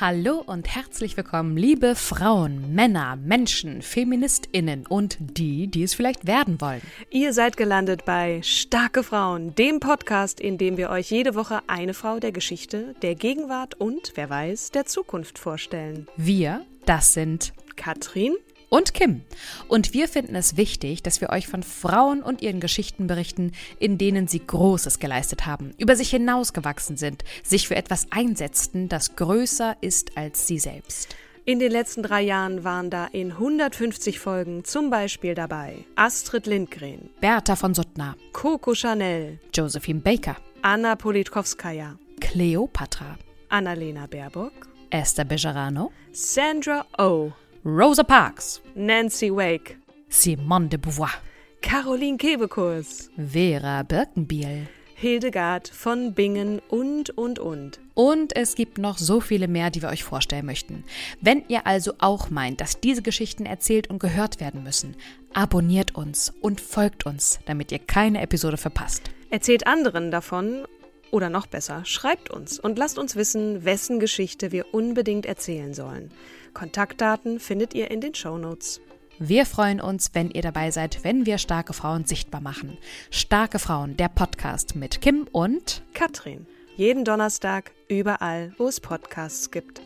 Hallo und herzlich willkommen, liebe Frauen, Männer, Menschen, Feministinnen und die, die es vielleicht werden wollen. Ihr seid gelandet bei Starke Frauen, dem Podcast, in dem wir euch jede Woche eine Frau der Geschichte, der Gegenwart und, wer weiß, der Zukunft vorstellen. Wir, das sind Katrin und Kim. Und wir finden es wichtig, dass wir euch von Frauen und ihren Geschichten berichten, in denen sie Großes geleistet haben, über sich hinausgewachsen sind, sich für etwas einsetzten, das größer ist als sie selbst. In den letzten drei Jahren waren da in 150 Folgen zum Beispiel dabei Astrid Lindgren, Bertha von Suttner, Coco Chanel, Josephine Baker, Anna Politkovskaya, Cleopatra, Annalena Baerbock, Esther Bejarano, Sandra Oh, Rosa Parks, Nancy Wake, Simone de Beauvoir, Caroline Kebekus, Vera Birkenbiel, Hildegard von Bingen und, und, und. Und es gibt noch so viele mehr, die wir euch vorstellen möchten. Wenn ihr also auch meint, dass diese Geschichten erzählt und gehört werden müssen, abonniert uns und folgt uns, damit ihr keine Episode verpasst. Erzählt anderen davon oder noch besser, schreibt uns und lasst uns wissen, wessen Geschichte wir unbedingt erzählen sollen. Kontaktdaten findet ihr in den Shownotes. Wir freuen uns, wenn ihr dabei seid, wenn wir starke Frauen sichtbar machen. Starke Frauen, der Podcast mit Kim und Katrin. Jeden Donnerstag, überall, wo es Podcasts gibt.